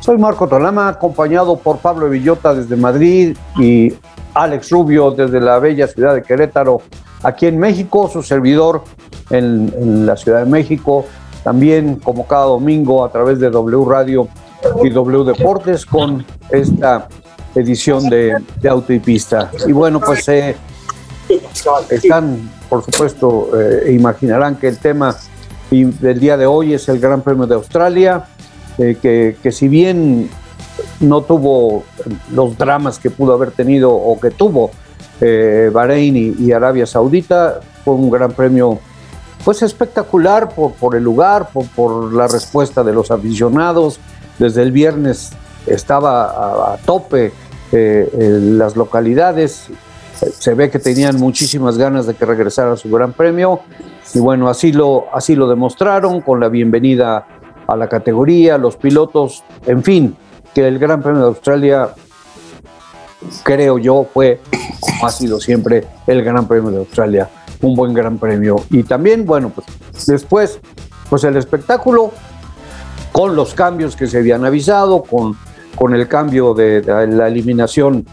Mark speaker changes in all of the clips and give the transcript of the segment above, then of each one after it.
Speaker 1: Soy Marco Tolama, acompañado por Pablo Villota desde Madrid y Alex Rubio desde la bella ciudad de Querétaro, aquí en México, su servidor en, la Ciudad de México, también como cada domingo a través de W Radio y W Deportes con esta edición de, de Auto y Pista. Y bueno, pues eh, están, por supuesto, eh, imaginarán que el tema del día de hoy es el Gran Premio de Australia, eh, que, si bien no tuvo los dramas que pudo haber tenido o que tuvo eh, Bahrein y, Arabia Saudita. Fue un gran premio pues espectacular por, el lugar, por, la respuesta de los aficionados. Desde el viernes estaba a, tope eh, en las localidades. Se ve que tenían muchísimas ganas de que regresara su gran premio. Y bueno, así lo, así lo demostraron con la bienvenida a la categoría, los pilotos, en fin, que el Gran Premio de Australia, creo yo, fue, como ha sido siempre, el Gran Premio de Australia, un buen Gran Premio. Y también, bueno, pues después, pues el espectáculo, con los cambios que se habían avisado, con, con el cambio de, de la eliminación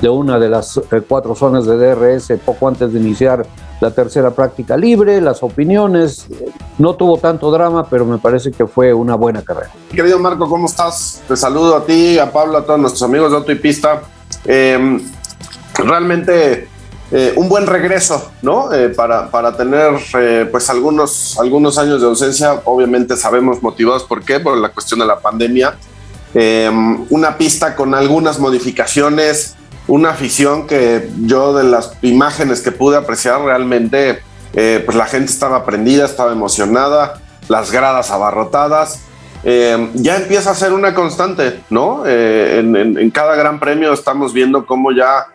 Speaker 1: de una de las eh, cuatro zonas de DRS poco antes de iniciar la tercera práctica libre, las opiniones. No tuvo tanto drama, pero me parece que fue una buena carrera.
Speaker 2: Querido Marco, ¿cómo estás? Te saludo a ti, a Pablo, a todos nuestros amigos de Auto y Pista. Eh, realmente eh, un buen regreso, ¿no? Eh, para, para, tener eh, pues algunos, algunos años de ausencia, obviamente sabemos motivados por qué, por la cuestión de la pandemia. una pista con algunas modificaciones, una afición que yo de las imágenes que pude apreciar realmente, eh, pues la gente estaba prendida, estaba emocionada, las gradas abarrotadas. Eh, ya empieza a ser una constante, ¿no? Eh, en, cada gran premio estamos viendo cómo ya,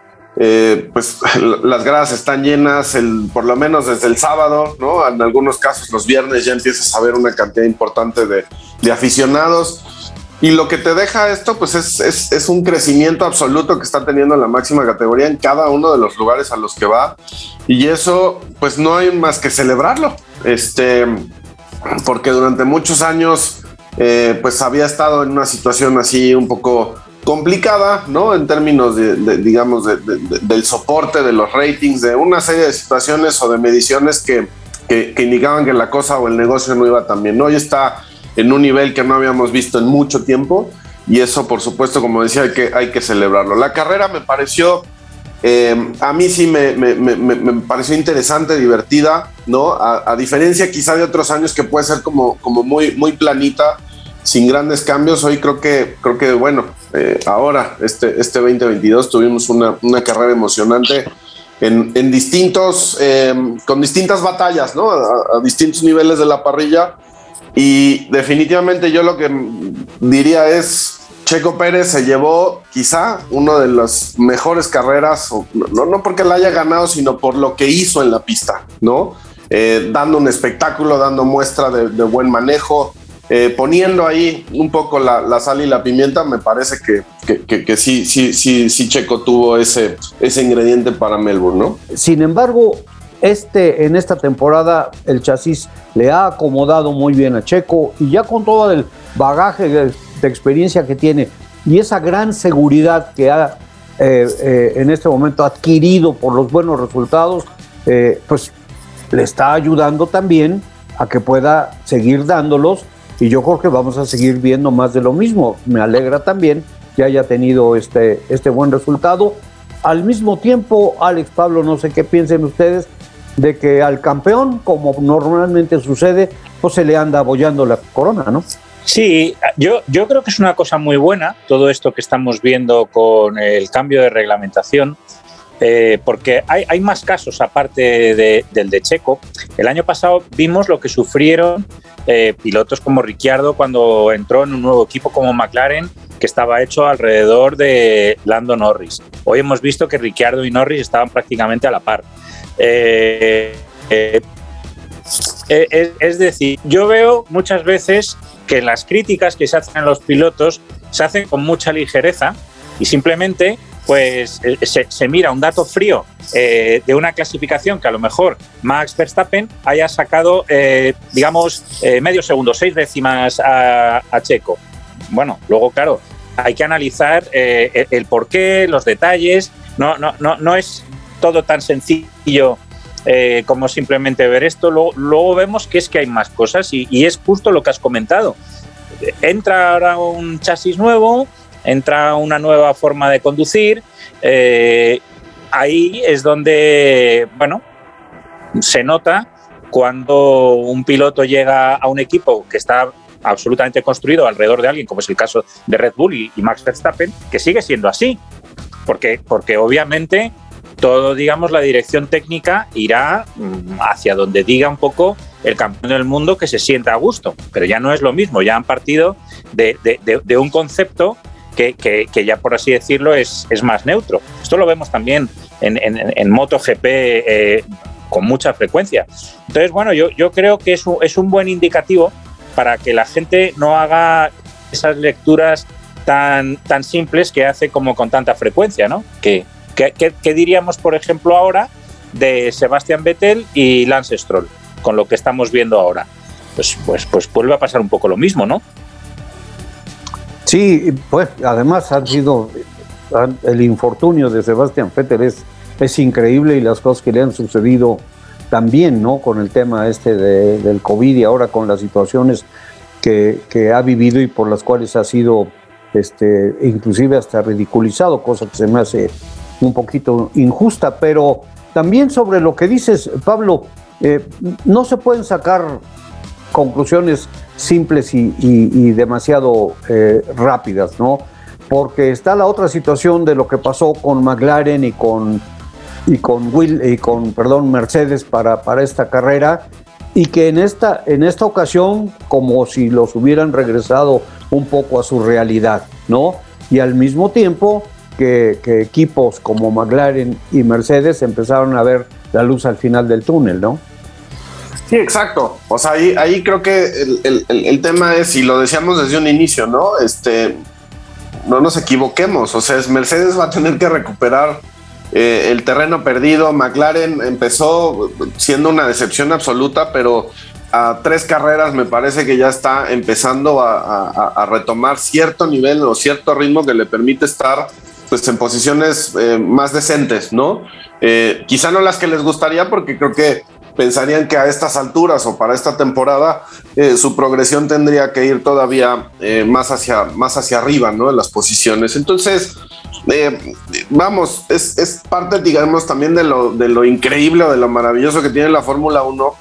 Speaker 2: pues las gradas están llenas, el, por lo menos desde el sábado, ¿no? En algunos casos los viernes ya empiezas a ver una cantidad importante de, de aficionados. Y lo que te deja esto, pues es, es, es, un crecimiento absoluto que está teniendo la máxima categoría en cada uno de los lugares a los que va. Y eso, pues no hay más que celebrarlo. Este, porque durante muchos años, eh, pues había estado en una situación así un poco complicada, ¿no? En términos de, de digamos, de, de, del soporte, de los ratings, de una serie de situaciones o de mediciones que, que, que indicaban que la cosa o el negocio no iba tan bien. Hoy está en un nivel que no habíamos visto en mucho tiempo y eso por supuesto como decía hay que, hay que celebrarlo. La carrera me pareció, eh, a mí sí me, me, me, me, pareció interesante, divertida, ¿no? A, diferencia quizá de otros años que puede ser como, como muy, muy planita, sin grandes cambios, hoy creo que, creo que bueno, eh, ahora este, este 2022 tuvimos una, una carrera emocionante. En, en distintos, eh, con distintas batallas, ¿no? A distintos niveles de la parrilla, y definitivamente yo lo que diría es, Checo Pérez se llevó quizá una de las mejores carreras, no, no porque la haya ganado, sino por lo que hizo en la pista, ¿no? Eh, dando un espectáculo, dando muestra de, buen manejo, eh, poniendo ahí un poco la, sal y la pimienta, me parece que, que, sí, sí, sí, sí Checo tuvo ese, ese ingrediente para Melbourne, ¿no?
Speaker 1: Sin embargo, este, en esta temporada el chasis le ha acomodado muy bien a Checo y ya con todo el bagaje de, experiencia que tiene y esa gran seguridad que ha eh, eh, en este momento adquirido por los buenos resultados, eh, pues le está ayudando también a que pueda seguir dándolos y yo creo que vamos a seguir viendo más de lo mismo. Me alegra también que haya tenido este, este buen resultado. Al mismo tiempo, Alex Pablo, no sé qué piensen ustedes, de que al campeón, como normalmente sucede, pues se le anda abollando la corona, ¿no?
Speaker 3: Sí, yo, yo creo que es una cosa muy buena todo esto que estamos viendo con el cambio de reglamentación, eh, porque hay, hay, más casos aparte de, del de Checo. El año pasado vimos lo que sufrieron eh, pilotos como Ricciardo cuando entró en un nuevo equipo como McLaren que estaba hecho alrededor de Lando Norris. Hoy hemos visto que Ricciardo y Norris estaban prácticamente a la par. Eh, eh, eh, es decir, yo veo muchas veces que las críticas que se hacen a los pilotos se hacen con mucha ligereza y simplemente pues se, mira un dato frío de una clasificación que a lo mejor Max Verstappen haya sacado, digamos, medio segundo, seis décimas a, Checo. Bueno, luego, claro, hay que analizar el, el porqué, los detalles. No, no, no, no es todo tan sencillo eh, como simplemente ver esto. Luego, vemos que es que hay más cosas y, es justo lo que has comentado. Entra ahora un chasis nuevo, entra una nueva forma de conducir. Eh, ahí es donde, bueno, se nota cuando un piloto llega a un equipo que está absolutamente construido alrededor de alguien, como es el caso de Red Bull y, y Max Verstappen, que sigue siendo así. Porque, porque obviamente todo, digamos, la dirección técnica irá mm, hacia donde diga un poco el campeón del mundo que se sienta a gusto. Pero ya no es lo mismo, ya han partido de, un concepto que, ya, por así decirlo, es, es, más neutro. Esto lo vemos también en, en, MotoGP eh, con mucha frecuencia. Entonces, bueno, yo, yo creo que es un, es un buen indicativo para que la gente no haga esas lecturas tan, tan simples que hace como con tanta frecuencia, ¿no? Que, ¿Qué, diríamos, por ejemplo, ahora de Sebastián Vettel y Lance Stroll, con lo que estamos viendo ahora? Pues, pues, pues vuelve a pasar un poco lo mismo, ¿no?
Speaker 1: Sí, pues además ha sido el infortunio de Sebastián Vettel es, es increíble y las cosas que le han sucedido también, ¿no? Con el tema este del COVID y ahora con las situaciones que, ha vivido y por las cuales ha sido este, inclusive hasta ridiculizado, cosa que se me hace un poquito injusta, pero también sobre lo que dices, Pablo, eh, no se pueden sacar conclusiones simples y, demasiado eh, rápidas, ¿no? Porque está la otra situación de lo que pasó con McLaren y con y con Will y con perdón Mercedes para, para esta carrera y que en esta en esta ocasión como si los hubieran regresado un poco a su realidad, ¿no? Y al mismo tiempo que, equipos como McLaren y Mercedes empezaron a ver la luz al final del túnel, ¿no?
Speaker 2: Sí, exacto. O sea, ahí, ahí creo que el, tema es, y lo decíamos desde un inicio, ¿no? Este, no nos equivoquemos. O sea, Mercedes va a tener que recuperar eh, el terreno perdido. McLaren empezó siendo una decepción absoluta, pero a tres carreras me parece que ya está empezando a retomar cierto nivel o cierto ritmo que le permite estar pues en posiciones eh, más decentes, ¿no? Eh, quizá no las que les gustaría porque creo que pensarían que a estas alturas o para esta temporada eh, su progresión tendría que ir todavía más, hacia, más hacia arriba, ¿no? En las posiciones. Entonces, vamos, es, es, parte, digamos, también de lo, de lo increíble o de lo maravilloso que tiene la Fórmula 1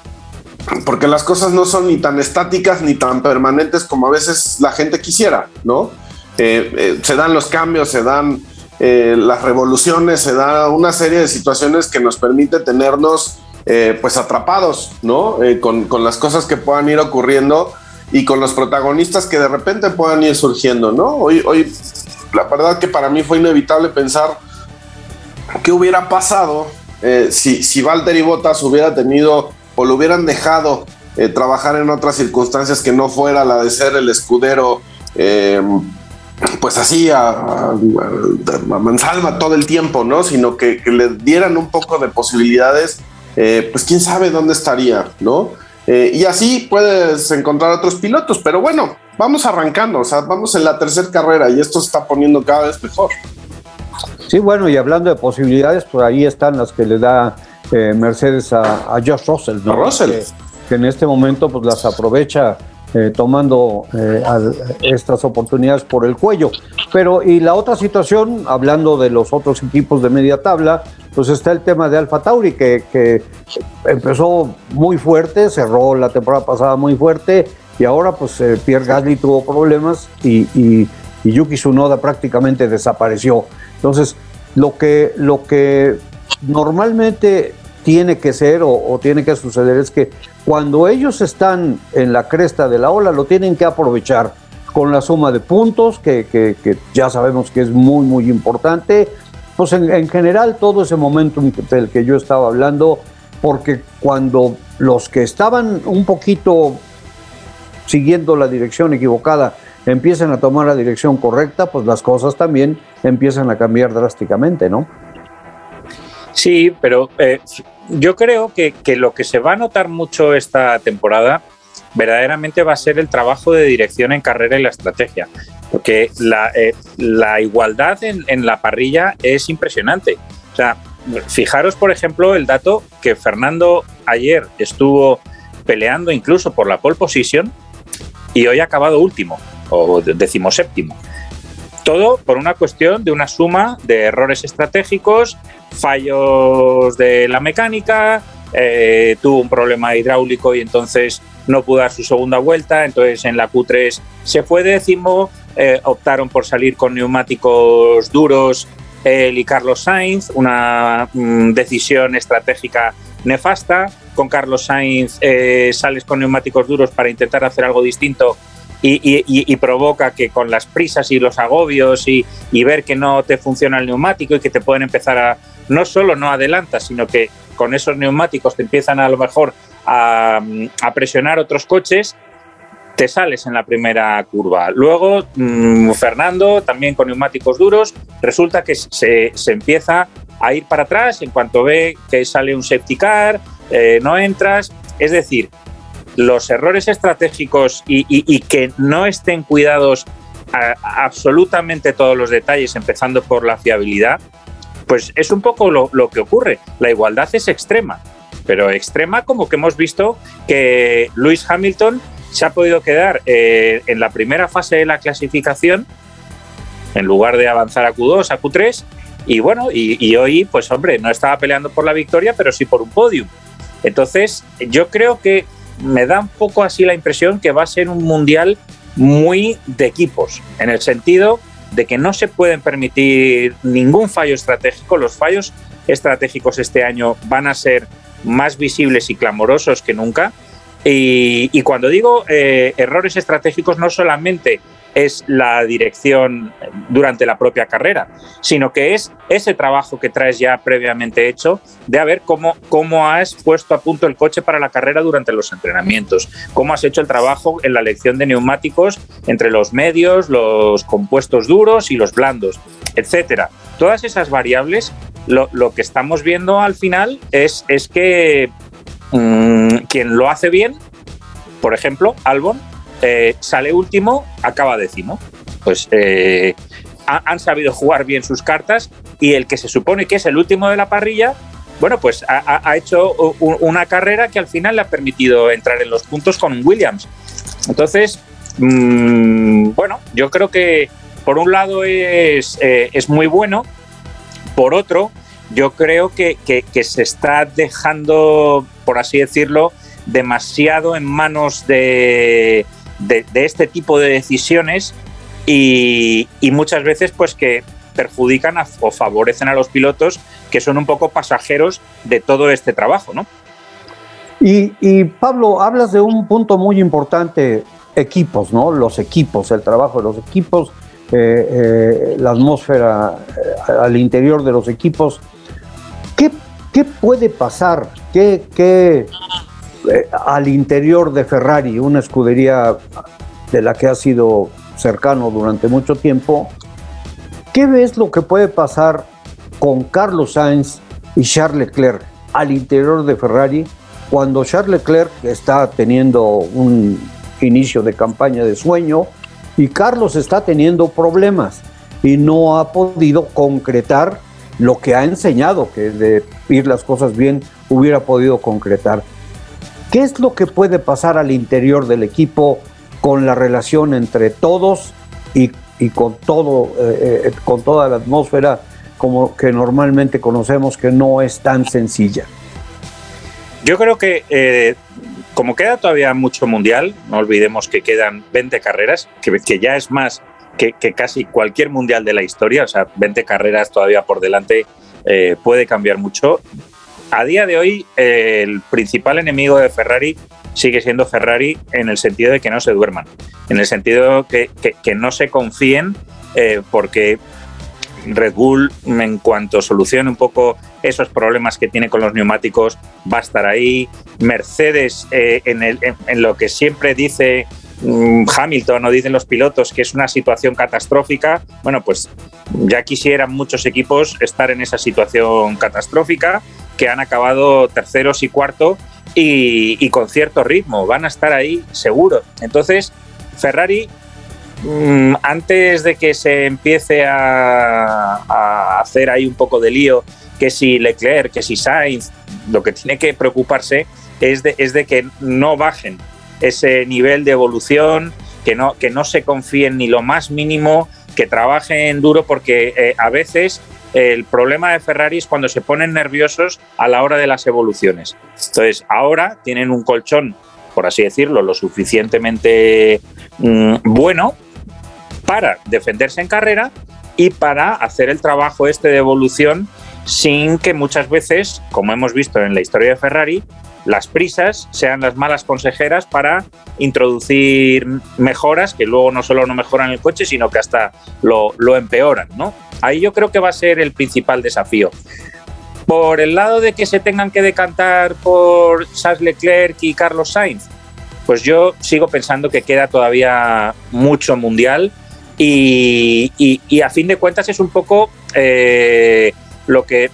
Speaker 2: porque las cosas no son ni tan estáticas ni tan permanentes como a veces la gente quisiera, ¿no? se dan los cambios, se dan eh, las revoluciones, se da una serie de situaciones que nos permite tenernos eh, pues atrapados, ¿no? Eh, con, las cosas que puedan ir ocurriendo y con los protagonistas que de repente puedan ir surgiendo, ¿no? Hoy, hoy la verdad que para mí fue inevitable pensar qué hubiera pasado si, si Valtteri Bottas hubiera tenido o lo hubieran dejado trabajar en otras circunstancias que no fuera la de ser el escudero pues así a, mansalva todo el tiempo, ¿no? Sino que, le dieran un poco de posibilidades, eh, pues quién sabe dónde estaría, ¿no? Eh, y así puedes encontrar otros pilotos, pero bueno, vamos arrancando, o sea, vamos en la tercera carrera y esto se está poniendo cada vez mejor.
Speaker 1: Sí, bueno, y hablando de posibilidades, pues ahí están las que le da eh, Mercedes a, Josh Russell, ¿no?
Speaker 2: Russell.
Speaker 1: que en este momento pues las aprovecha eh, tomando eh, estas oportunidades por el cuello. Pero y la otra situación, hablando de los otros equipos de media tabla, pues está el tema de Alfa Tauri, que, empezó muy fuerte, cerró la temporada pasada muy fuerte, y ahora pues eh, Pierre Gasly tuvo problemas y, y, Yuki Tsunoda prácticamente desapareció. Entonces, lo que, lo que normalmente tiene que ser o, tiene que suceder es que cuando ellos están en la cresta de la ola lo tienen que aprovechar con la suma de puntos, que, ya sabemos que es muy, muy importante. Pues en general todo ese momento del que yo estaba hablando, porque cuando los que estaban un poquito siguiendo la dirección equivocada empiezan a tomar la dirección correcta, pues las cosas también empiezan a cambiar drásticamente, ¿no?
Speaker 3: Sí, pero eh, yo creo que, lo que se va a notar mucho esta temporada verdaderamente va a ser el trabajo de dirección en carrera y la estrategia, porque la, eh, la igualdad en, en, la parrilla es impresionante. O sea, fijaros, por ejemplo, el dato que Fernando ayer estuvo peleando incluso por la pole position y hoy ha acabado último o decimoséptimo. Todo por una cuestión de una suma de errores estratégicos, fallos de la mecánica, eh, tuvo un problema hidráulico y entonces no pudo dar su segunda vuelta, entonces en la Q3 se fue décimo, eh, optaron por salir con neumáticos duros él y Carlos Sainz, una mm, decisión estratégica nefasta. Con Carlos Sainz eh, sales con neumáticos duros para intentar hacer algo distinto y, provoca que con las prisas y los agobios y, ver que no te funciona el neumático y que te pueden empezar a, no solo no adelantas, sino que con esos neumáticos te empiezan a lo mejor a, presionar otros coches, te sales en la primera curva. Luego, mmm, Fernando, también con neumáticos duros, resulta que se, se, empieza a ir para atrás en cuanto ve que sale un safety car, eh, no entras. Es decir, los errores estratégicos y, que no estén cuidados absolutamente todos los detalles, empezando por la fiabilidad, pues es un poco lo, lo, que ocurre. La igualdad es extrema, pero extrema como que hemos visto que Lewis Hamilton se ha podido quedar eh, en la primera fase de la clasificación en lugar de avanzar a Q2, a Q3. Y bueno, y, y hoy, pues hombre, no estaba peleando por la victoria, pero sí por un podium. Entonces, yo creo que me da un poco así la impresión que va a ser un mundial muy de equipos, en el sentido de que no se pueden permitir ningún fallo estratégico. Los fallos estratégicos este año van a ser más visibles y clamorosos que nunca. Y, cuando digo eh, errores estratégicos, no solamente es la dirección durante la propia carrera, sino que es ese trabajo que traes ya previamente hecho de a ver cómo, cómo has puesto a punto el coche para la carrera durante los entrenamientos, cómo has hecho el trabajo en la elección de neumáticos entre los medios, los compuestos duros y los blandos, etcétera. Todas esas variables, lo, lo que estamos viendo al final es, es que mmm, quien lo hace bien, por ejemplo, Albon, eh, sale último, acaba décimo. Pues eh, ha, han sabido jugar bien sus cartas y el que se supone que es el último de la parrilla, bueno, pues ha, hecho una carrera que al final le ha permitido entrar en los puntos con Williams. Entonces, mmm, bueno, yo creo que por un lado es, eh, es muy bueno, por otro, yo creo que, que, se está dejando, por así decirlo, demasiado en manos de, de, este tipo de decisiones y, muchas veces pues que perjudican o favorecen a los pilotos que son un poco pasajeros de todo este trabajo, ¿no?
Speaker 1: Y, y Pablo, hablas de un punto muy importante, equipos, ¿no? Los equipos, el trabajo de los equipos, eh, eh, la atmósfera eh, al interior de los equipos. ¿Qué, qué puede pasar? ¿Qué, qué eh, al interior de Ferrari, una escudería de la que ha sido cercano durante mucho tiempo? ¿Qué ves lo que puede pasar con Carlos Sainz y Charles Leclerc al interior de Ferrari cuando Charles Leclerc está teniendo un inicio de campaña de sueño y Carlos está teniendo problemas y no ha podido concretar lo que ha enseñado, que de ir las cosas bien hubiera podido concretar. ¿Qué es lo que puede pasar al interior del equipo con la relación entre todos y, eh, eh, con toda la atmósfera como que normalmente conocemos que no es tan sencilla?
Speaker 3: Yo creo que eh, como queda todavía mucho mundial, no olvidemos que quedan 20 carreras, que, ya es más que, casi cualquier mundial de la historia, o sea, 20 carreras todavía por delante puede cambiar mucho. A día de hoy el principal enemigo de Ferrari sigue siendo Ferrari en el sentido de que no se duerman, en el sentido que, que, no se confíen eh, porque Red Bull, en cuanto solucione un poco esos problemas que tiene con los neumáticos, va a estar ahí. Mercedes, eh, en, lo que siempre dice Hamilton o dicen los pilotos que es una situación catastrófica, bueno, pues ya quisieran muchos equipos estar en esa situación catastrófica, que han acabado terceros y cuarto y, con cierto ritmo, van a estar ahí seguro. Entonces, Ferrari, mm, antes de que se empiece a, hacer ahí un poco de lío, que si Leclerc, que si Sainz, lo que tiene que preocuparse es de, es de que no bajen ese nivel de evolución, que no, que no se confíen ni lo más mínimo, que trabajen duro, porque eh, a veces el problema de Ferrari es cuando se ponen nerviosos a la hora de las evoluciones. Entonces, ahora tienen un colchón, por así decirlo, lo suficientemente mm, bueno para defenderse en carrera y para hacer el trabajo este de evolución sin que muchas veces, como hemos visto en la historia de Ferrari, las prisas sean las malas consejeras para introducir mejoras que luego no solo no mejoran el coche, sino que hasta lo, empeoran, ¿no? Ahí yo creo que va a ser el principal desafío. Por el lado de que se tengan que decantar por Charles Leclerc y Carlos Sainz, pues yo sigo pensando que queda todavía mucho mundial y, a fin de cuentas es un poco eh, lo que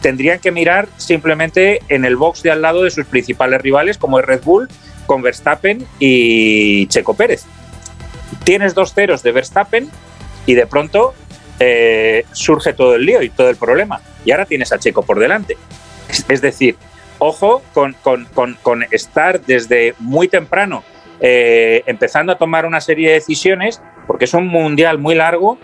Speaker 3: tendrían que mirar simplemente en el box de al lado de sus principales rivales como es Red Bull, con Verstappen y Checo Pérez. Tienes dos ceros de Verstappen y de pronto eh, surge todo el lío y todo el problema. Y ahora tienes a Checo por delante. Es, decir, ojo con, estar desde muy temprano eh, empezando a tomar una serie de decisiones, porque es un mundial muy largo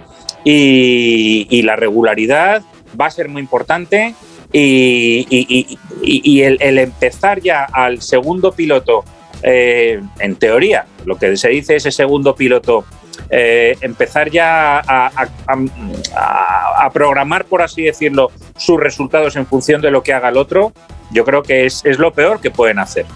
Speaker 3: y, la regularidad va a ser muy importante. Y, el, empezar ya al segundo piloto, eh, en teoría, lo que se dice ese segundo piloto eh, empezar ya a, programar, por así decirlo, sus resultados en función de lo que haga el otro, yo creo que es, lo peor que pueden hacer.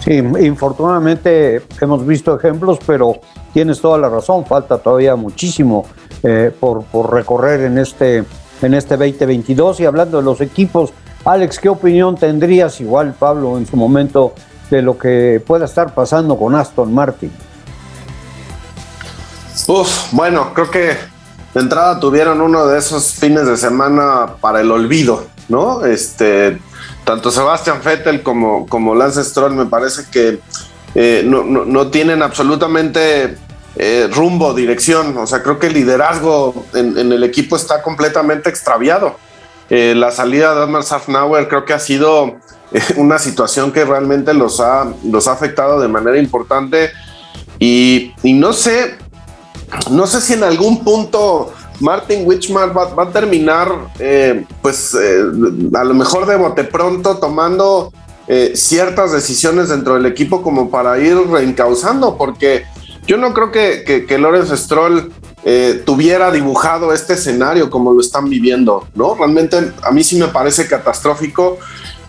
Speaker 1: Sí, infortunadamente hemos visto ejemplos, pero tienes toda la razón, falta todavía muchísimo eh, por, recorrer en este, en este 2022. Y hablando de los equipos, Alex, ¿qué opinión tendrías, igual Pablo en su momento, de lo que pueda estar pasando con Aston Martin?
Speaker 2: Uf, bueno, creo que de entrada tuvieron uno de esos fines de semana para el olvido, ¿no? Este, tanto Sebastian Vettel como, como Lance Stroll me parece que eh, no, tienen absolutamente eh, rumbo, dirección. O sea, creo que el liderazgo en, el equipo está completamente extraviado. Eh, la salida de Otmar Safnauer creo que ha sido una situación que realmente los ha, los ha afectado de manera importante. Y, no sé, no sé si en algún punto Martin Wichmar va, a terminar, eh, pues eh, a lo mejor de bote pronto tomando eh, ciertas decisiones dentro del equipo como para ir reencauzando, porque yo no creo que, que, Lorenz Stroll tuviera dibujado este escenario como lo están viviendo, ¿no? Realmente a mí sí me parece catastrófico.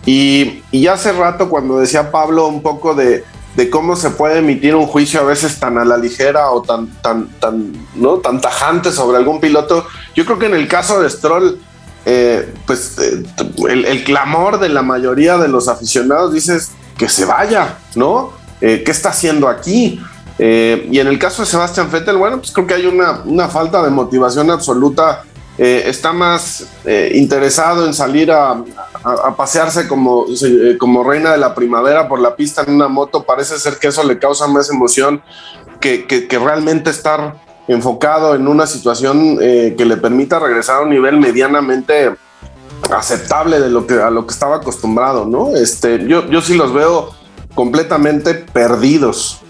Speaker 2: Y, y hace rato cuando decía Pablo un poco de, de cómo se puede emitir un juicio a veces tan a la ligera o tan, tan, tan, ¿no? tan tajante sobre algún piloto. Yo creo que en el caso de Stroll, eh, pues eh, el, clamor de la mayoría de los aficionados dices que se vaya, ¿no? Eh, ¿Qué está haciendo aquí? Y en el caso de Sebastián Vettel, bueno, pues creo que hay una, una falta de motivación absoluta eh, está más eh, interesado en salir a, pasearse como, eh, como reina de la primavera por la pista en una moto. Parece ser que eso le causa más emoción que, que, realmente estar enfocado en una situación que le permita regresar a un nivel medianamente aceptable de lo que, a lo que estaba acostumbrado, ¿no? Este, yo, yo sí los veo completamente perdidos.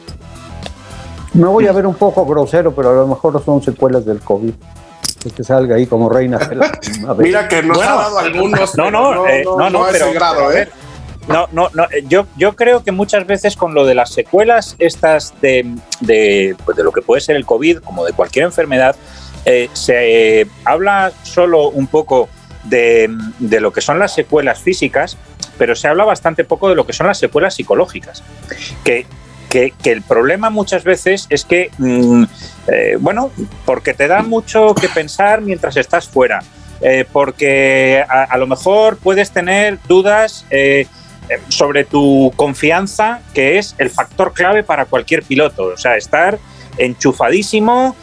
Speaker 1: Me voy a ver un poco grosero, pero a lo mejor son secuelas del COVID que salga ahí como reina
Speaker 2: Mira que nos ha dado algunos.
Speaker 3: No, no, no, eh, no, no, pero, grado, ¿eh? No, no, no. Eh, yo, yo creo que muchas veces con lo de las secuelas estas de, de, pues de lo que puede ser el COVID, como de cualquier enfermedad, se habla solo un poco de, lo que son las secuelas físicas, pero se habla bastante poco de lo que son las secuelas psicológicas. Que, que, el problema muchas veces es que, mm, eh, bueno, porque te da mucho que pensar mientras estás fuera, eh, porque a, lo mejor puedes tener dudas eh, sobre tu confianza, que es el factor clave para cualquier piloto, o sea, estar enchufadísimo,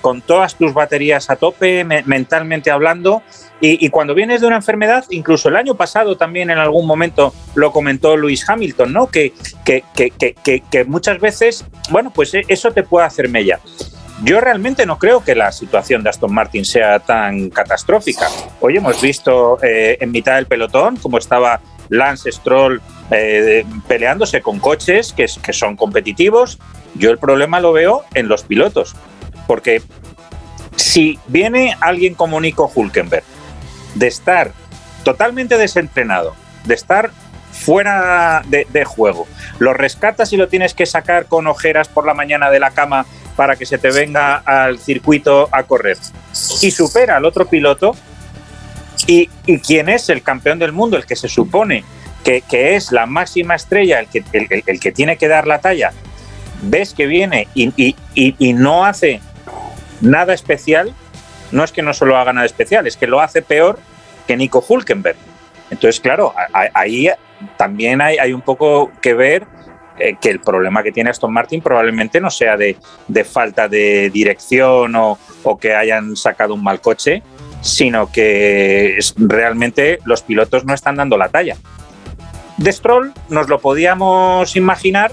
Speaker 3: con todas tus baterías a tope, mentalmente hablando, y, cuando vienes de una enfermedad, incluso el año pasado también en algún momento lo comentó Luis Hamilton, ¿no? Que, que, que, que muchas veces, bueno, pues e, eso te puede hacer mella. Yo realmente no creo que la situación de Aston Martin sea tan catastrófica. Hoy hemos visto eh, en mitad del pelotón cómo estaba Lance Stroll eh, peleándose con coches que, que son competitivos. Yo el problema lo veo en los pilotos, porque si viene alguien como Nico Hulkenberg de estar totalmente desentrenado, de estar fuera de, juego, lo rescatas y lo tienes que sacar con ojeras por la mañana de la cama para que se te venga al circuito a correr. Y supera al otro piloto y, y quién es el campeón del mundo, el que se supone que, es la máxima estrella, el que, el, que tiene que dar la talla, ves que viene y, y no hace nada especial, no es que no solo haga nada especial, es que lo hace peor que Nico Hulkenberg. Entonces, claro, ahí también hay, un poco que ver eh, que el problema que tiene Aston Martin probablemente no sea de, falta de dirección o, que hayan sacado un mal coche, sino que realmente los pilotos no están dando la talla. De Stroll nos lo podíamos imaginar,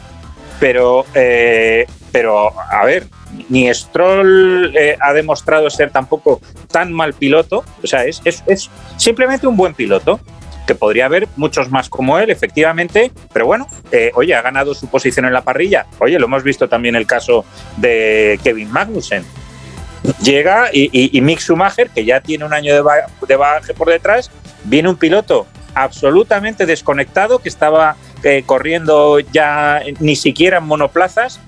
Speaker 3: pero, eh, pero a ver, ni Stroll eh, ha demostrado ser tampoco tan mal piloto, o sea, es, es, simplemente un buen piloto, que podría haber muchos más como él, efectivamente, pero bueno, eh, oye, ha ganado su posición en la parrilla. Oye, lo hemos visto también el caso de Kevin Magnussen. Llega y, Mick Schumacher, que ya tiene un año de, de bagaje por detrás, viene un piloto absolutamente desconectado que estaba eh, corriendo ya ni siquiera en monoplazas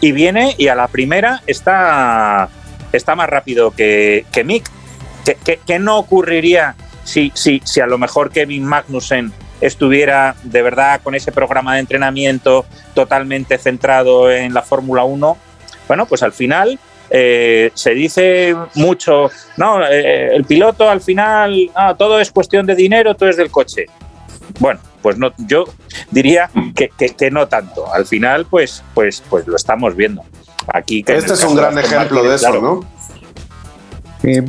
Speaker 3: y viene y a la primera está, está más rápido que, que Mick. ¿Qué, no ocurriría si, si, si a lo mejor Kevin Magnussen estuviera de verdad con ese programa de entrenamiento totalmente centrado en la Fórmula 1? Bueno, pues al final eh, se dice mucho, no, eh, el piloto al final, ah, todo es cuestión de dinero, todo es del coche. Bueno, pues no, yo diría que, que, no tanto. Al final, pues, pues, pues lo estamos viendo. Aquí
Speaker 2: este es un gran ejemplo de eso, ¿no?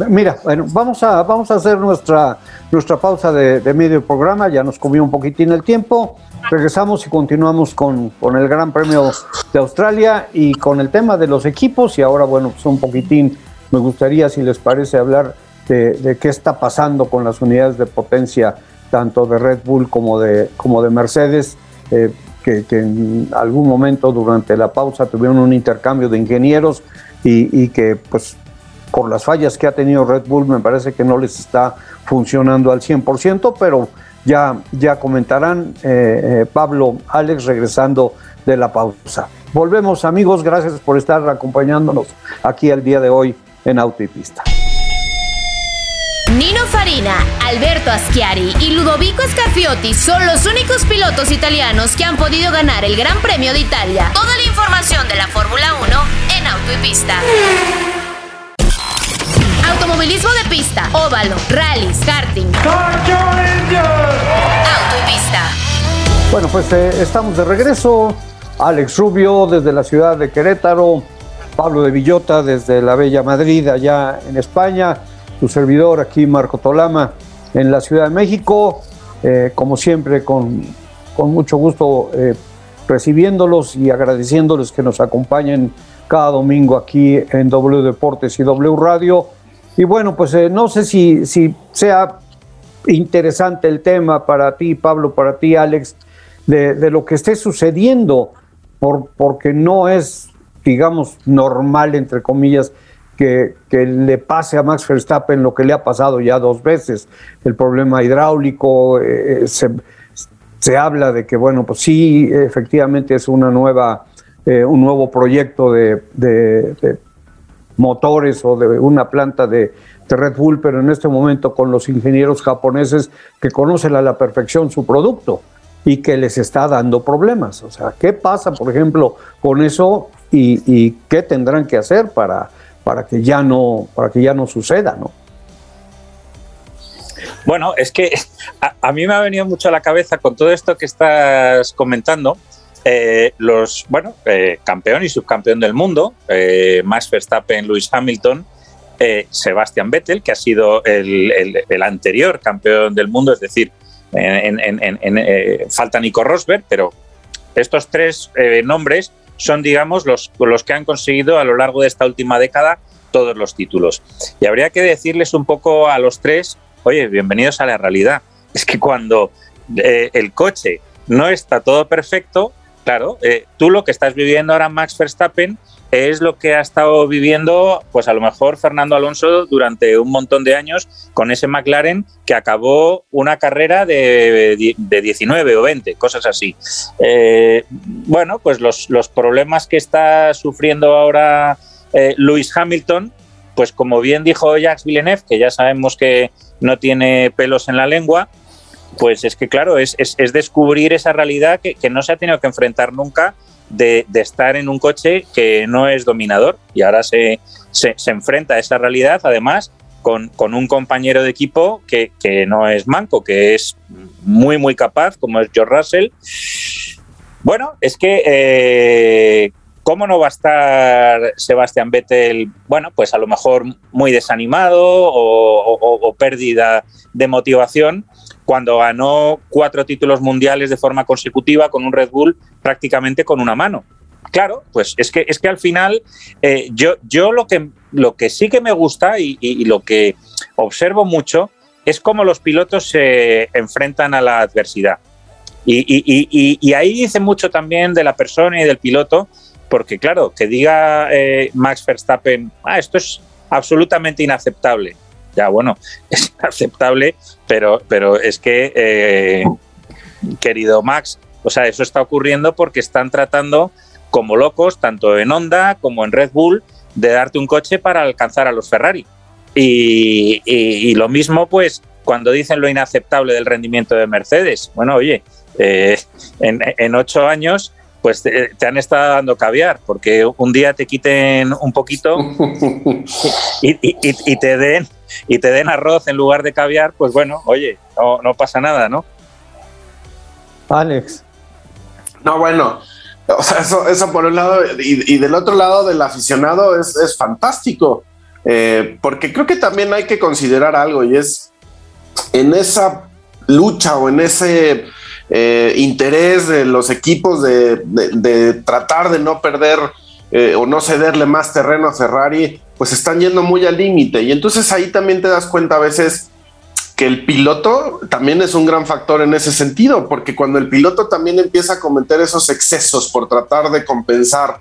Speaker 1: mira, bueno, vamos a, vamos a hacer nuestra, nuestra pausa de, medio programa, ya nos comió un poquitín el tiempo. Regresamos y continuamos con, con, el Gran Premio de Australia y con el tema de los equipos. Y ahora, bueno, pues un poquitín, me gustaría, si les parece, hablar de, de qué está pasando con las unidades de potencia tanto de Red Bull como de, como de Mercedes, eh, que, en algún momento durante la pausa tuvieron un intercambio de ingenieros y, que pues por las fallas que ha tenido Red Bull me parece que no les está funcionando al 100%, pero ya, ya comentarán eh, eh, Pablo, Alex regresando de la pausa. Volvemos amigos, gracias por estar acompañándonos aquí el día de hoy en Auto y Pista.
Speaker 4: Nino Farina, Alberto Aschiari y Ludovico Scarfiotti son los únicos pilotos italianos que han podido ganar el Gran Premio de Italia. Toda la información de la Fórmula 1 en Auto y Pista. Automovilismo de pista, óvalo, rallies, karting. Auto y Pista.
Speaker 1: Bueno, pues eh, estamos de regreso. Alex Rubio desde la ciudad de Querétaro, Pablo de Villota desde la Bella Madrid, allá en España tu servidor aquí, Marco Tolama, en la Ciudad de México, eh, como siempre, con, con mucho gusto eh, recibiéndolos y agradeciéndoles que nos acompañen cada domingo aquí en W Deportes y W Radio. Y bueno, pues eh, no sé si, si sea interesante el tema para ti, Pablo, para ti, Alex, de, de lo que esté sucediendo, por, porque no es, digamos, normal, entre comillas, que, le pase a Max Verstappen lo que le ha pasado ya dos veces, el problema hidráulico, eh, eh, se, habla de que, bueno, pues sí, efectivamente es una nueva, eh, un nuevo proyecto de, motores o de una planta de, de Red Bull, pero en este momento con los ingenieros japoneses que conocen a la perfección su producto y que les está dando problemas. O sea, ¿qué pasa, por ejemplo, con eso y, qué tendrán que hacer para, para, que ya no, para que ya no suceda, ¿no?
Speaker 3: Bueno, es que a, mí me ha venido mucho a la cabeza con todo esto que estás comentando. Eh, los, bueno, eh, campeón y subcampeón del mundo, eh, Max Verstappen, Lewis Hamilton, eh, Sebastian Vettel, que ha sido el, anterior campeón del mundo, es decir, en, falta Nico Rosberg, pero estos tres nombres son, digamos, los, los que han conseguido a lo largo de esta última década todos los títulos. Y habría que decirles un poco a los tres, oye, bienvenidos a la realidad. Es que cuando el coche no está todo perfecto, Claro, eh, tú lo que estás viviendo ahora, Max Verstappen, es lo que ha estado viviendo, pues a lo mejor Fernando Alonso durante un montón de años con ese McLaren que acabó una carrera de, 19 o 20, cosas así. Eh, bueno, pues los, problemas que está sufriendo ahora eh, Lewis Hamilton, pues como bien dijo Jacques Villeneuve, que ya sabemos que no tiene pelos en la lengua, pues es que, claro, es, descubrir esa realidad que, no se ha tenido que enfrentar nunca de, estar en un coche que no es dominador y ahora se, enfrenta a esa realidad, además, con, un compañero de equipo que, no es manco, que es muy, muy capaz, como es George Russell. Bueno, es que, eh, ¿cómo no va a estar Sebastián Vettel? Bueno, pues a lo mejor muy desanimado o pérdida de motivación cuando ganó cuatro títulos mundiales de forma consecutiva con un Red Bull prácticamente con una mano. Claro, pues es que, es que al final eh, yo, yo lo, que, lo que sí que me gusta y, lo que observo mucho es cómo los pilotos se enfrentan a la adversidad. Y, ahí dice mucho también de la persona y del piloto, porque claro, que diga eh, Max Verstappen, ah, esto es absolutamente inaceptable ya bueno, es aceptable, pero, pero es que, eh, querido Max, o sea, eso está ocurriendo porque están tratando como locos, tanto en Honda como en Red Bull, de darte un coche para alcanzar a los Ferrari. Y, lo mismo, pues, cuando dicen lo inaceptable del rendimiento de Mercedes. Bueno, oye, eh, en, ocho años pues te, han estado dando caviar, porque un día te quiten un poquito y, te den y te den arroz en lugar de caviar, pues bueno, oye, no, pasa nada, ¿no?
Speaker 1: Alex.
Speaker 2: No, bueno, o sea, eso, por un lado, y, del otro lado del aficionado es, fantástico, eh, porque creo que también hay que considerar algo y es en esa lucha o en ese eh, interés de los equipos de, tratar de no perder eh, o no cederle más terreno a Ferrari, pues están yendo muy al límite. Y entonces ahí también te das cuenta a veces que el piloto también es un gran factor en ese sentido, porque cuando el piloto también empieza a cometer esos excesos por tratar de compensar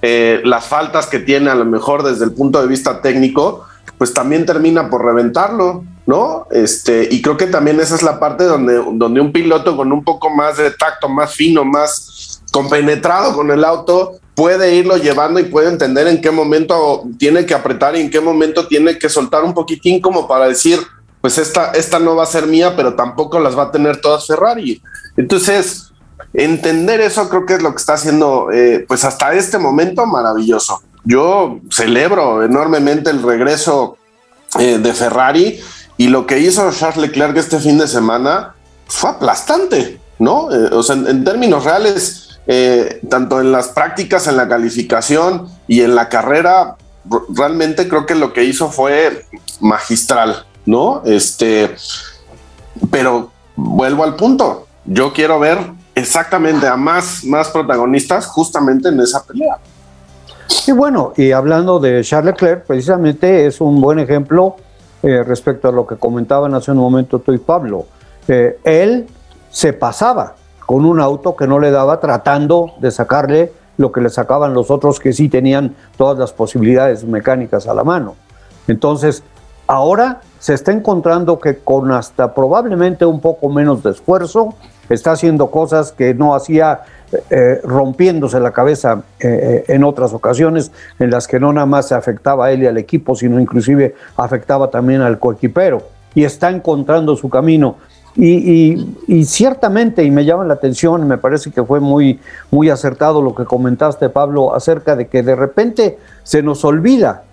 Speaker 2: eh, las faltas que tiene a lo mejor desde el punto de vista técnico, pues también termina por reventarlo, ¿no? Este, y creo que también esa es la parte donde, donde un piloto con un poco más de tacto, más fino, más compenetrado con el auto, puede irlo llevando y puede entender en qué momento tiene que apretar y en qué momento tiene que soltar un poquitín como para decir, pues esta, esta no va a ser mía, pero tampoco las va a tener todas Ferrari. Entonces, entender eso creo que es lo que está haciendo, eh, pues hasta este momento maravilloso. Yo celebro enormemente el regreso eh, de Ferrari y lo que hizo Charles Leclerc este fin de semana fue aplastante, ¿no? Eh, o sea, en términos reales, eh, tanto en las prácticas, en la calificación y en la carrera, realmente creo que lo que hizo fue magistral, ¿no? Este, pero vuelvo al punto, yo quiero ver exactamente a más, más protagonistas justamente en esa pelea.
Speaker 1: Y bueno, y hablando de Charles Leclerc, precisamente es un buen ejemplo eh, respecto a lo que comentaban hace un momento tú y Pablo. Eh, él se pasaba, con un auto que no le daba, tratando de sacarle lo que le sacaban los otros que sí tenían todas las posibilidades mecánicas a la mano. Entonces, ahora se está encontrando que con hasta probablemente un poco menos de esfuerzo, está haciendo cosas que no hacía eh, rompiéndose la cabeza eh, en otras ocasiones en las que no nada más se afectaba a él y al equipo, sino inclusive afectaba también al coequipero y está encontrando su camino. Y, ciertamente, y me llama la atención, me parece que fue muy, muy acertado lo que comentaste, Pablo, acerca de que de repente se nos olvida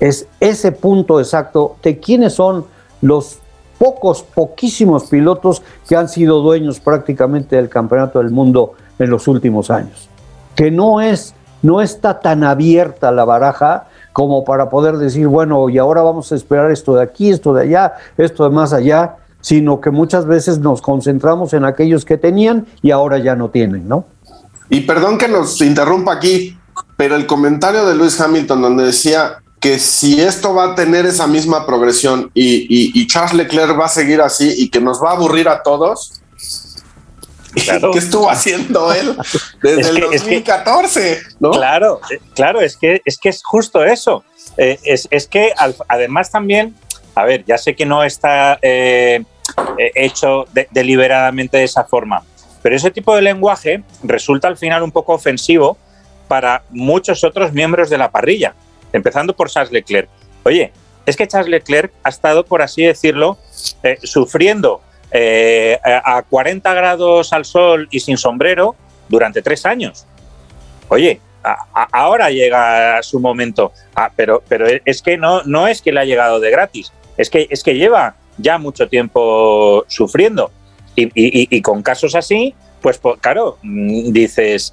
Speaker 1: es ese punto exacto de quiénes son los pocos, poquísimos pilotos que han sido dueños prácticamente del campeonato del mundo en los últimos años. Que no es, no está tan abierta la baraja como para poder decir, bueno, y ahora vamos a esperar esto de aquí, esto de allá, esto de más allá, sino que muchas veces nos concentramos en aquellos que tenían y ahora ya no tienen, ¿no?
Speaker 2: Y perdón que nos interrumpa aquí, pero el comentario de Luis Hamilton donde decía que si esto va a tener esa misma progresión y, Charles Leclerc va a seguir así y que nos va a aburrir a todos, ¿Qué estuvo haciendo él desde el 2014?
Speaker 3: Claro, eh, claro, es que es, que es justo eso. Eh, es, que además también, a ver, ya sé que no está eh, hecho deliberadamente de esa forma, pero ese tipo de lenguaje resulta al final un poco ofensivo para muchos otros miembros de la parrilla, empezando por Charles Leclerc. Oye, es que Charles Leclerc ha estado, por así decirlo, sufriendo eh, a 40 grados al sol y sin sombrero durante tres años. Oye, ahora llega su momento, ah, pero, pero es que no, no es que le ha llegado de gratis, es que, es que lleva ya mucho tiempo sufriendo. Y, con casos así, pues, pues claro, mm, dices,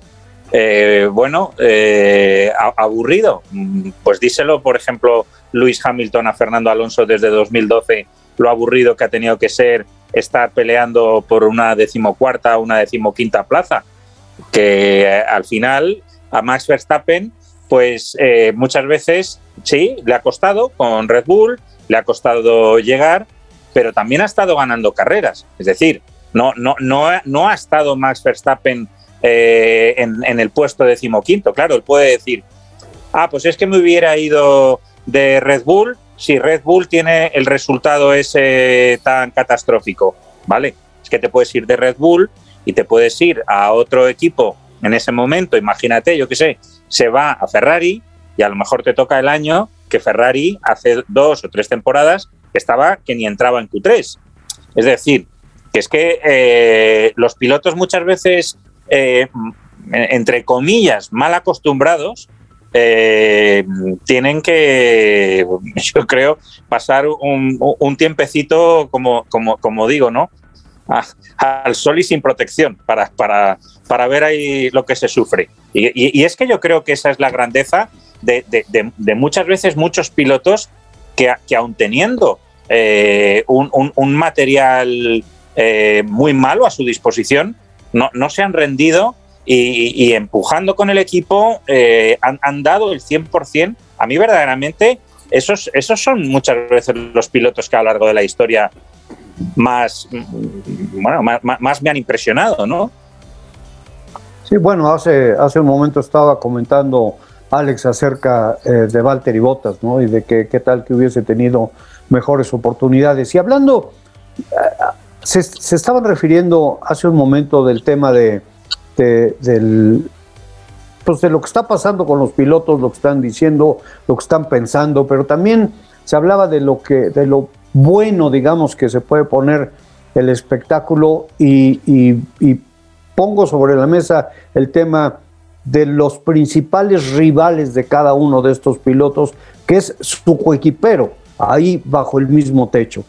Speaker 3: eh, bueno, eh, aburrido. Mm, pues díselo, por ejemplo, Luis Hamilton a Fernando Alonso desde 2012, lo aburrido que ha tenido que ser estar peleando por una decimocuarta una decimoquinta plaza, que eh, al final a Max Verstappen, pues muchas veces sí, le ha costado con Red Bull, le ha costado llegar, pero también ha estado ganando carreras. Es decir, no, no, no, no ha estado Max Verstappen eh, en, el puesto decimoquinto. Claro, él puede decir, ah, pues es que me hubiera ido de Red Bull si Red Bull tiene el resultado ese tan catastrófico, ¿vale? Es que te puedes ir de Red Bull y te puedes ir a otro equipo en ese momento, imagínate, yo qué sé, se va a Ferrari y a lo mejor te toca el año que Ferrari hace dos o tres temporadas estaba que ni entraba en Q3. Es decir, que es que eh, los pilotos muchas veces, eh, entre comillas, mal acostumbrados, eh, tienen que, yo creo, pasar un, tiempecito, como, como, digo, ¿no? al sol y sin protección para, para, para, ver ahí lo que se sufre. Y, es que yo creo que esa es la grandeza de, muchas veces muchos pilotos que, que aun teniendo eh, un, material eh, muy malo a su disposición, no, no se han rendido y, empujando con el equipo eh, han, dado el 100%. A mí verdaderamente esos, esos son muchas veces los pilotos que a lo largo de la historia más, bueno, más, me han impresionado, ¿no?
Speaker 1: Sí, bueno, hace, hace un momento estaba comentando Alex acerca eh, de Valtteri Bottas, ¿no? Y de que qué tal que hubiese tenido mejores oportunidades. Y hablando, eh, se, estaban refiriendo hace un momento del tema de, de, del, pues de lo que está pasando con los pilotos, lo que están diciendo, lo que están pensando, pero también se hablaba de lo que, de lo bueno, digamos, que se puede poner el espectáculo y, y pongo sobre la mesa el tema de los principales rivales de cada uno de estos pilotos, que es su coequipero, ahí bajo el mismo techo.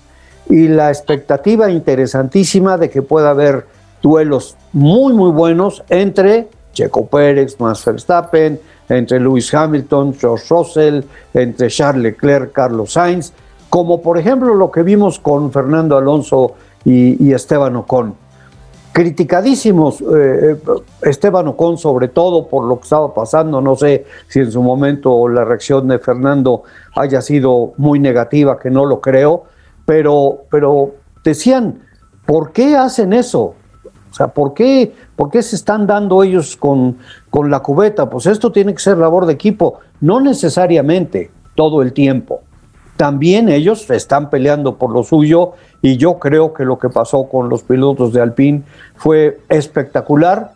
Speaker 1: Y la expectativa interesantísima de que pueda haber duelos muy, muy buenos entre Checo Pérez, Max Verstappen, entre Lewis Hamilton, George Russell, entre Charles Leclerc, Carlos Sainz, como por ejemplo lo que vimos con Fernando Alonso y, Esteban Ocon. Criticadísimos eh, eh, Esteban Ocon sobre todo por lo que estaba pasando, no sé si en su momento la reacción de Fernando haya sido muy negativa, que no lo creo, pero, pero decían, ¿por qué hacen eso? O sea, ¿por qué, ¿por qué se están dando ellos con, con la cubeta? Pues esto tiene que ser labor de equipo, no necesariamente todo el tiempo. también ellos están peleando por lo suyo y yo creo que lo que pasó con los pilotos de Alpine fue espectacular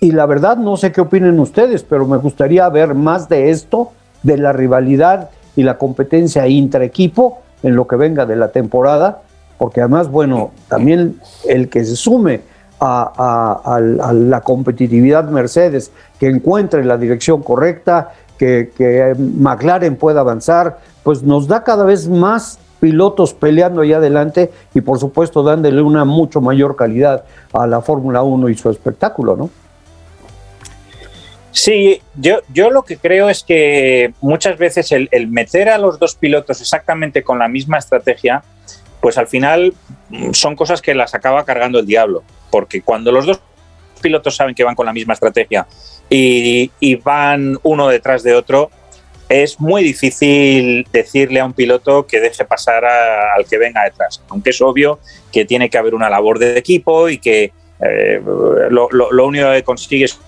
Speaker 1: y la verdad no sé qué opinen ustedes, pero me gustaría ver más de esto, de la rivalidad y la competencia intraequipo en lo que venga de la temporada, porque además, bueno, también el que se sume a, la competitividad Mercedes, que encuentre la dirección correcta, que, que McLaren pueda avanzar, pues nos da cada vez más pilotos peleando ahí adelante y por supuesto dándole una mucho mayor calidad a la Fórmula 1 y su espectáculo, ¿no?
Speaker 3: Sí, yo, yo lo que creo es que muchas veces el, meter a los dos pilotos exactamente con la misma estrategia, pues al final mm, son cosas que las acaba cargando el diablo, porque cuando los dos pilotos saben que van con la misma estrategia y, van uno detrás de otro, es muy difícil decirle a un piloto que deje pasar al que venga detrás, aunque es obvio que tiene que haber una labor de equipo y que eh, lo, único que consigues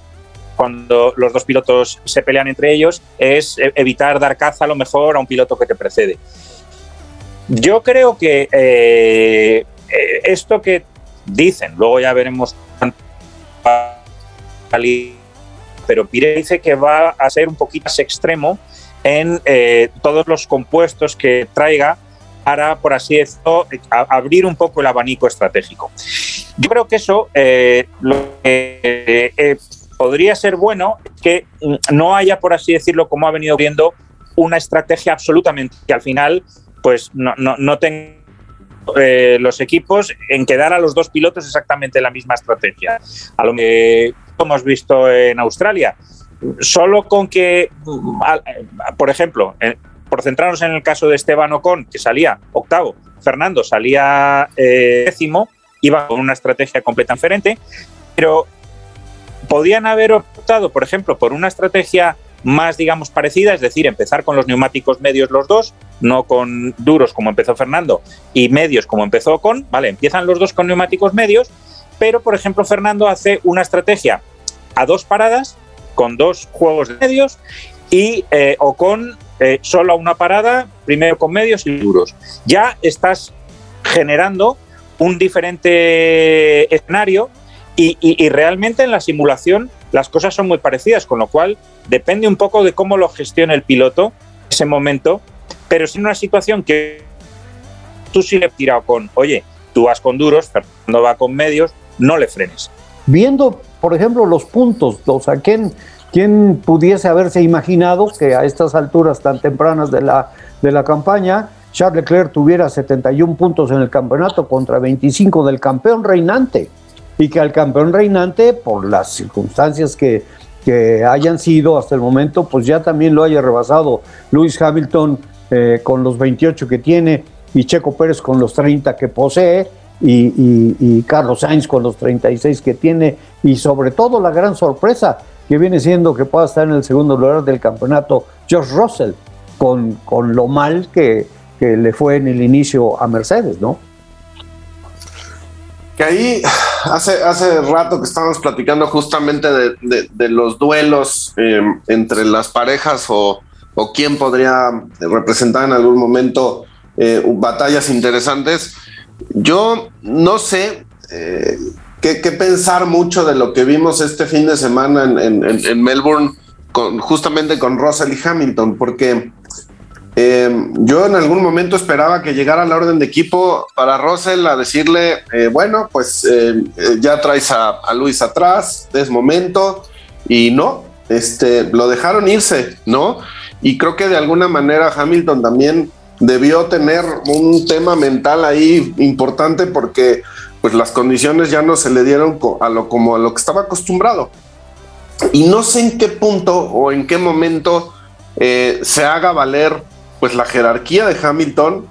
Speaker 3: cuando los dos pilotos se pelean entre ellos es e, evitar dar caza a lo mejor a un piloto que te precede. Yo creo que eh, eh, esto que dicen, luego ya veremos pero Pire dice que va a ser un poquito más extremo en eh, todos los compuestos que traiga para, por así decirlo, abrir un poco el abanico estratégico. Yo creo que eso lo que eh, podría ser bueno que no haya, por así decirlo, como ha venido viendo, una estrategia absolutamente que al final pues no, no, no tenga los equipos en quedar a los dos pilotos exactamente la misma estrategia. A lo que hemos visto en Australia, solo con que, por ejemplo, por centrarnos en el caso de Esteban Ocon, que salía octavo, Fernando salía eh, décimo, iba con una estrategia completamente diferente, pero podían haber optado, por ejemplo, por una estrategia más, digamos, parecida, es decir, empezar con los neumáticos medios los dos, no con duros como empezó Fernando y medios como empezó Ocon, ¿vale? Empiezan los dos con neumáticos medios, pero, por ejemplo, Fernando hace una estrategia a dos paradas con dos juegos de medios y eh, o con eh, solo una parada, primero con medios y duros. Ya estás generando un diferente escenario y, realmente en la simulación las cosas son muy parecidas, con lo cual depende un poco de cómo lo gestione el piloto ese momento, pero si en una situación que tú sí le has tirado con, oye, tú vas con duros, Fernando va con medios, no le frenes.
Speaker 1: Viendo por ejemplo, los puntos, o sea, ¿quién, quién pudiese haberse imaginado que a estas alturas tan tempranas de la, de la campaña, Charles Leclerc tuviera 71 puntos en el campeonato contra 25 del campeón reinante? Y que al campeón reinante, por las circunstancias que, que hayan sido hasta el momento, pues ya también lo haya rebasado Lewis Hamilton eh, con los 28 que tiene y Checo Pérez con los 30 que posee y, Carlos Sainz con los 36 que tiene y sobre todo la gran sorpresa que viene siendo que pueda estar en el segundo lugar del campeonato George Russell con, con lo mal que, que le fue en el inicio a Mercedes, ¿no?
Speaker 2: Ahí hace, hace rato que estábamos platicando justamente de, los duelos em, entre las parejas o, quién podría representar en algún momento eh, batallas interesantes. Yo no sé eh, qué, pensar mucho de lo que vimos este fin de semana en, Melbourne, justamente con Russell y Hamilton, porque eh, yo en algún momento esperaba que llegara la orden de equipo para Russell a decirle, eh, bueno, pues ya traes a, a, Luis atrás, es momento, y no, este, lo dejaron irse, ¿no? Y creo que de alguna manera Hamilton también debió tener un tema mental ahí importante porque pues las condiciones ya no se le dieron a lo como a lo que estaba acostumbrado. Y no sé en qué punto o en qué momento eh, se haga valer pues la jerarquía de Hamilton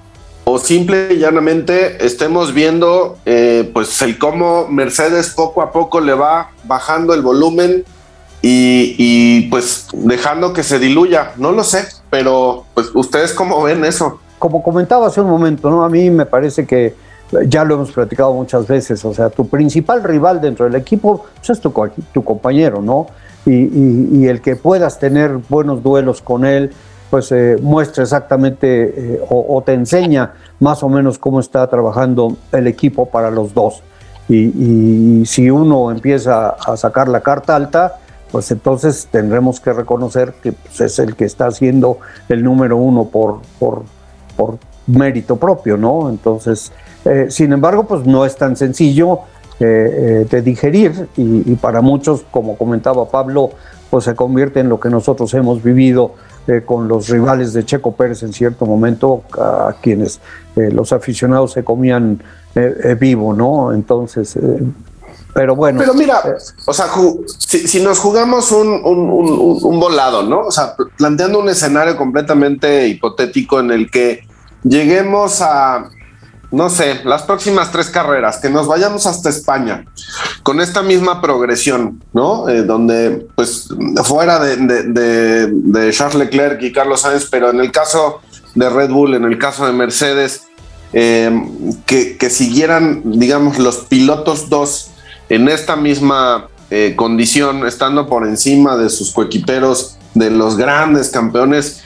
Speaker 2: o simple y llanamente estemos viendo eh, pues el cómo Mercedes poco a poco le va bajando el volumen y, y, pues dejando que se diluya. No lo sé, pero pues ustedes cómo ven eso
Speaker 1: como comentaba hace un momento, ¿no? A mí me parece que ya lo hemos platicado muchas veces, o sea, tu principal rival dentro del equipo pues, es tu, tu, compañero, ¿no? Y, el que puedas tener buenos duelos con él, pues eh, muestra exactamente o, te enseña más o menos cómo está trabajando el equipo para los dos. Y, si uno empieza a sacar la carta alta, pues entonces tendremos que reconocer que pues, es el que está haciendo el número uno por, por, por mérito propio, ¿no? Entonces, eh, sin embargo, pues no es tan sencillo eh, eh, de digerir y, para muchos, como comentaba Pablo, pues se convierte en lo que nosotros hemos vivido con los rivales de Checo Pérez en cierto momento, a quienes los aficionados se comían vivo, ¿no? Entonces, pero bueno.
Speaker 2: Pero mira, o sea, si, nos jugamos un, un, un, volado, ¿no? O sea, planteando un escenario completamente hipotético en el que lleguemos a, no sé, las próximas tres carreras, que nos vayamos hasta España con esta misma progresión, ¿no? Eh, donde, pues, fuera de, de, Charles Leclerc y Carlos Sainz, pero en el caso de Red Bull, en el caso de Mercedes, eh, que, siguieran, digamos, los pilotos dos en esta misma eh, condición, estando por encima de sus coequiperos, de los grandes campeones,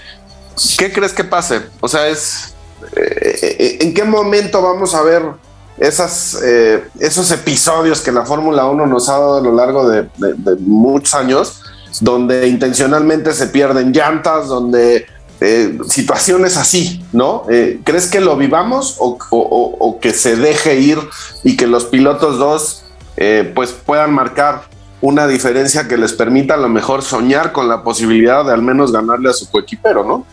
Speaker 2: ¿qué crees que pase? O sea, es ¿en qué momento vamos a ver eh, esos episodios que la Fórmula 1 nos ha dado a lo largo de, muchos años, donde intencionalmente se pierden llantas, donde situaciones así, ¿no? ¿Crees que lo vivamos o, que se deje ir y que los pilotos dos pues puedan marcar una diferencia que les permita a lo mejor soñar con la posibilidad de al menos ganarle a su coequipero, ¿no?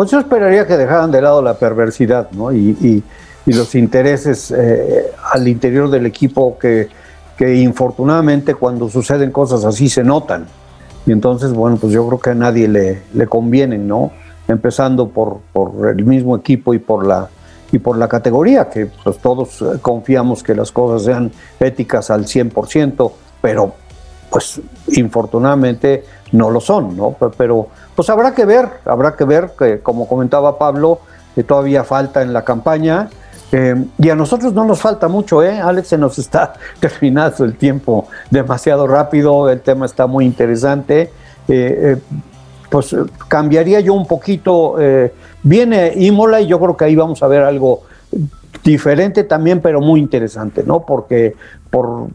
Speaker 1: Pues yo esperaría que dejaran de lado la perversidad ¿no? y, los intereses eh, al interior del equipo que, que, infortunadamente cuando suceden cosas así se notan. Y entonces, bueno, pues yo creo que a nadie le, le convienen, ¿no? Empezando por, por el mismo equipo y por la, y por la categoría, que pues todos eh, confiamos que las cosas sean éticas al 100%, pero pues infortunadamente no lo son, ¿no? Pero pues habrá que ver, habrá que ver, que como comentaba Pablo, que todavía falta en la campaña. Eh, y a nosotros no nos falta mucho, ¿eh? Alex, se nos está terminando el tiempo demasiado rápido, el tema está muy interesante. Eh, eh, pues cambiaría yo un poquito. viene Imola y yo creo que ahí vamos a ver algo diferente también, pero muy interesante, ¿no? Porque por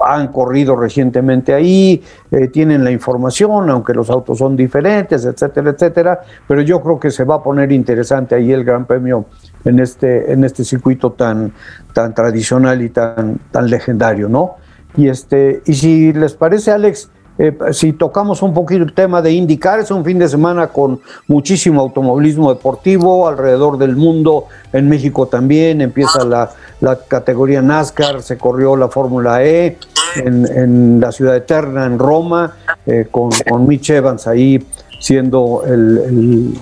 Speaker 1: han corrido recientemente ahí, eh, tienen la información, aunque los autos son diferentes, etcétera, etcétera, pero yo creo que se va a poner interesante ahí el Gran Premio en este, en este circuito tan, tan tradicional y tan, tan legendario, ¿no? Y, este, y si les parece, Alex, eh, si tocamos un poquito el tema de indicar, es un fin de semana con muchísimo automovilismo deportivo alrededor del mundo, en México también, empieza la, categoría NASCAR, se corrió la Fórmula E en, la ciudad eterna, en Roma, eh, con, con, Mitch Evans ahí siendo el,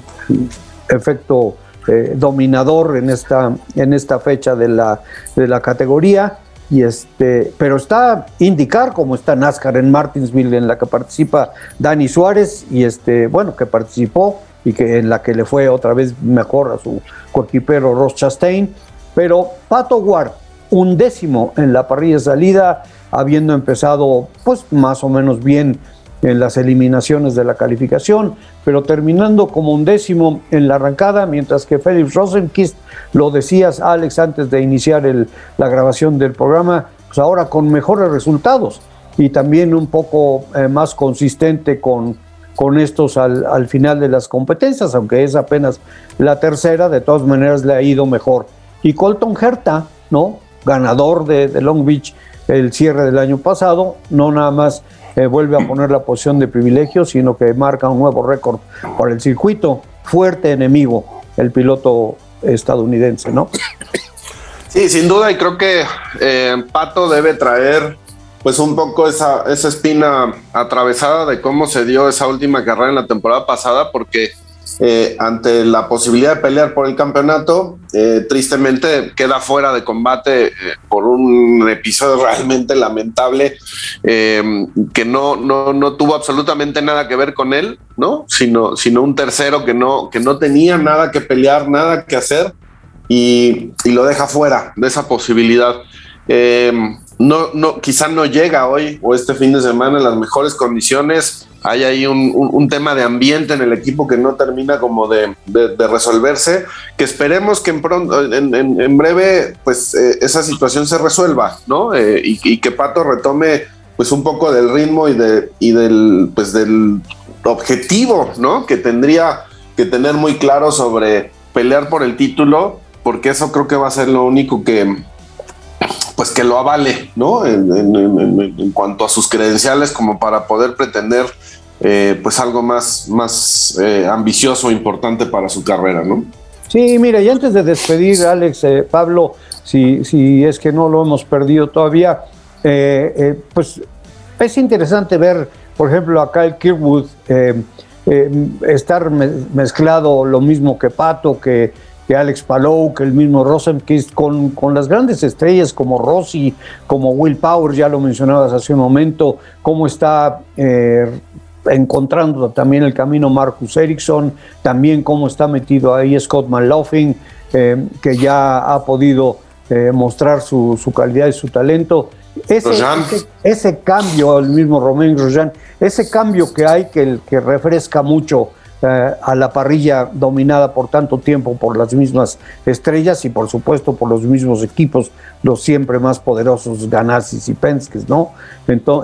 Speaker 1: efecto eh, dominador en esta, en esta fecha de la, de la categoría. Y este, pero está indicar como está NASCAR en Martinsville en la que participa Dani Suárez y este, bueno, que participó y que en la que le fue otra vez mejor a su coequipero Ross Chastain, pero Pato Ward, un décimo en la parrilla de salida, habiendo empezado pues más o menos bien en las eliminaciones de la calificación, pero terminando como un décimo en la arrancada, mientras que Felix Rosenquist, lo decías Alex antes de iniciar la grabación del programa, pues ahora con mejores resultados y también un poco eh, más consistente con, con estos al, final de las competencias, aunque es apenas la tercera, de todas maneras le ha ido mejor. Y Colton Herta, ¿no? ganador de, de Long Beach el cierre del año pasado, no nada más eh, vuelve a poner la posición de privilegio, sino que marca un nuevo récord para el circuito. Fuerte enemigo, el piloto estadounidense, ¿no?
Speaker 2: Sí, sin duda, y creo que eh, Pato debe traer pues un poco esa, esa espina atravesada de cómo se dio esa última carrera en la temporada pasada, porque eh, ante la posibilidad de pelear por el campeonato, eh, tristemente queda fuera de combate eh, por un episodio realmente lamentable que no, no, no, tuvo absolutamente nada que ver con él, ¿no? Sino, sino un tercero que no, que no tenía nada que pelear, nada que hacer y, y lo deja fuera de esa posibilidad. No, no, quizá no llega hoy o este fin de semana en las mejores condiciones hay ahí un, tema de ambiente en el equipo que no termina como de, resolverse, que esperemos que en, pronto, en, breve pues eh, esa situación se resuelva, ¿no? Eh, y, que Pato retome pues un poco del ritmo y, de, y del, pues, del objetivo, ¿no? Que tendría que tener muy claro sobre pelear por el título, porque eso creo que va a ser lo único que, pues que lo avale, ¿no? En, cuanto a sus credenciales, como para poder pretender, eh, pues algo más, más eh, ambicioso, importante para su carrera, ¿no?
Speaker 1: Sí, mira, y antes de despedir, Alex, eh, Pablo, si, si es que no lo hemos perdido todavía, pues es interesante ver, por ejemplo, acá el Kirkwood estar mezclado lo mismo que Pato, que que Alex Palou, que el mismo Rosenquist, con, con las grandes estrellas como Rossi, como Will Power, ya lo mencionabas hace un momento, cómo está eh, encontrando también el camino Marcus Ericsson, también cómo está metido ahí Scott McLaughlin, eh, que ya ha podido eh, mostrar su, su, calidad y su talento. Ese, ese, cambio, el mismo Romain Grosjean, ese cambio que hay que, que refresca mucho a la parrilla dominada por tanto tiempo por las mismas estrellas y por supuesto por los mismos equipos, los siempre más poderosos Ganassis y Penske, ¿no?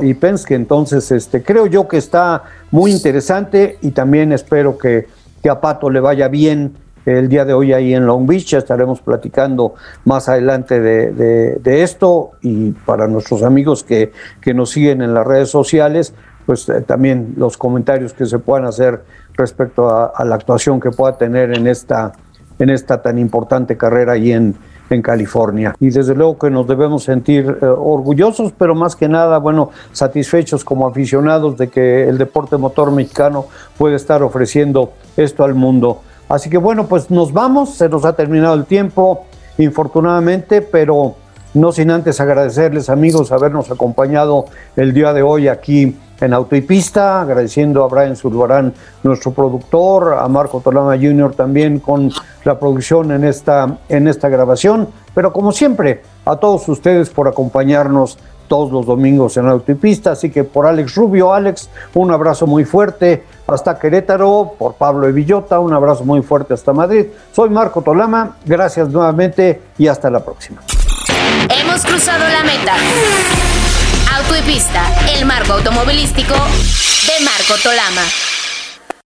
Speaker 1: y Penske, entonces este, creo yo que está muy interesante y también espero que, que a Pato le vaya bien el día de hoy ahí en Long Beach. Estaremos platicando más adelante de, de, esto y para nuestros amigos que, que, nos siguen en las redes sociales, pues eh, también los comentarios que se puedan hacer respecto a, la actuación que pueda tener en esta, en esta tan importante carrera ahí en, en California. Y desde luego que nos debemos sentir eh, orgullosos, pero más que nada, bueno, satisfechos como aficionados de que el deporte motor mexicano puede estar ofreciendo esto al mundo. Así que bueno, pues nos vamos, se nos ha terminado el tiempo, infortunadamente, pero no sin antes agradecerles amigos habernos acompañado el día de hoy aquí en Auto y Pista, agradeciendo a Brian Zulbarán, nuestro productor, a Marco Tolama Jr. también con la producción en esta, en esta grabación, pero como siempre, a todos ustedes por acompañarnos todos los domingos en Auto y Pista, así que por Alex Rubio, Alex, un abrazo muy fuerte hasta Querétaro, por Pablo Evillota, un abrazo muy fuerte hasta Madrid. Soy Marco Tolama, gracias nuevamente y hasta la próxima.
Speaker 4: Hemos cruzado la meta. El marco automovilístico de Marco Tolama.